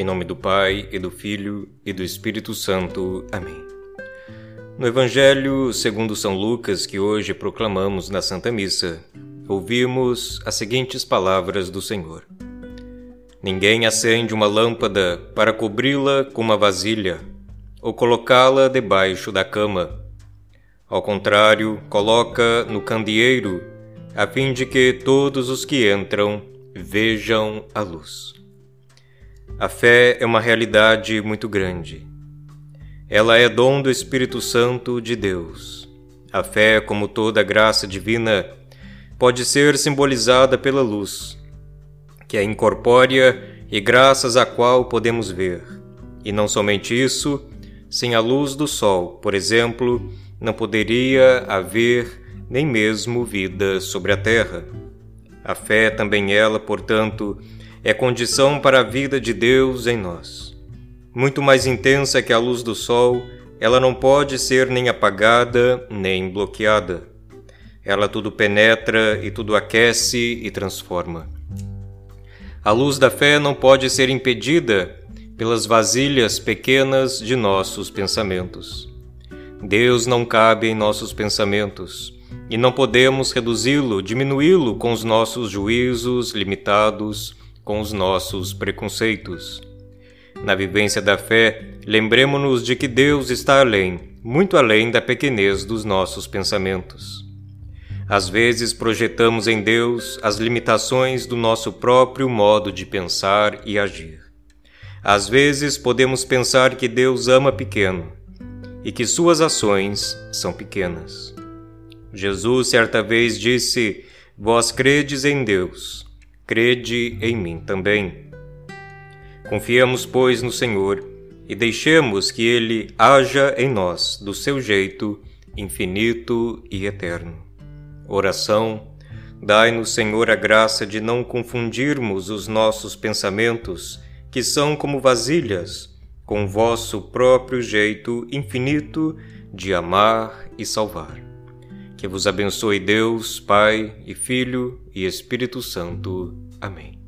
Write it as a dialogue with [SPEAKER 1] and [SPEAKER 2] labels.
[SPEAKER 1] Em nome do Pai, e do Filho, e do Espírito Santo. Amém. No Evangelho segundo São Lucas, que hoje proclamamos na Santa Missa, ouvimos as seguintes palavras do Senhor. Ninguém acende uma lâmpada para cobri-la com uma vasilha ou colocá-la debaixo da cama. Ao contrário, coloca no candeeiro, a fim de que todos os que entram vejam a luz. A fé é uma realidade muito grande. Ela é dom do Espírito Santo de Deus. A fé, como toda graça divina, pode ser simbolizada pela luz, que é incorpórea e graças à qual podemos ver. E não somente isso, sem a luz do sol, por exemplo, não poderia haver nem mesmo vida sobre a terra. A fé também ela, portanto, é condição para a vida de Deus em nós. Muito mais intensa que a luz do sol, ela não pode ser nem apagada nem bloqueada. Ela tudo penetra e tudo aquece e transforma. A luz da fé não pode ser impedida pelas vasilhas pequenas de nossos pensamentos. Deus não cabe em nossos pensamentos e não podemos reduzi-lo, diminuí-lo com os nossos juízos limitados com os nossos preconceitos. Na vivência da fé, lembremos-nos de que Deus está além, muito além da pequenez dos nossos pensamentos. Às vezes projetamos em Deus as limitações do nosso próprio modo de pensar e agir. Às vezes podemos pensar que Deus ama pequeno e que suas ações são pequenas. Jesus certa vez disse: Vós credes em Deus, crede em mim também. Confiamos, pois, no Senhor e deixemos que Ele haja em nós do seu jeito infinito e eterno. Oração. Dai-nos, Senhor, a graça de não confundirmos os nossos pensamentos, que são como vasilhas, com vosso próprio jeito infinito de amar e salvar. Que vos abençoe Deus, Pai e Filho e Espírito Santo. Amém.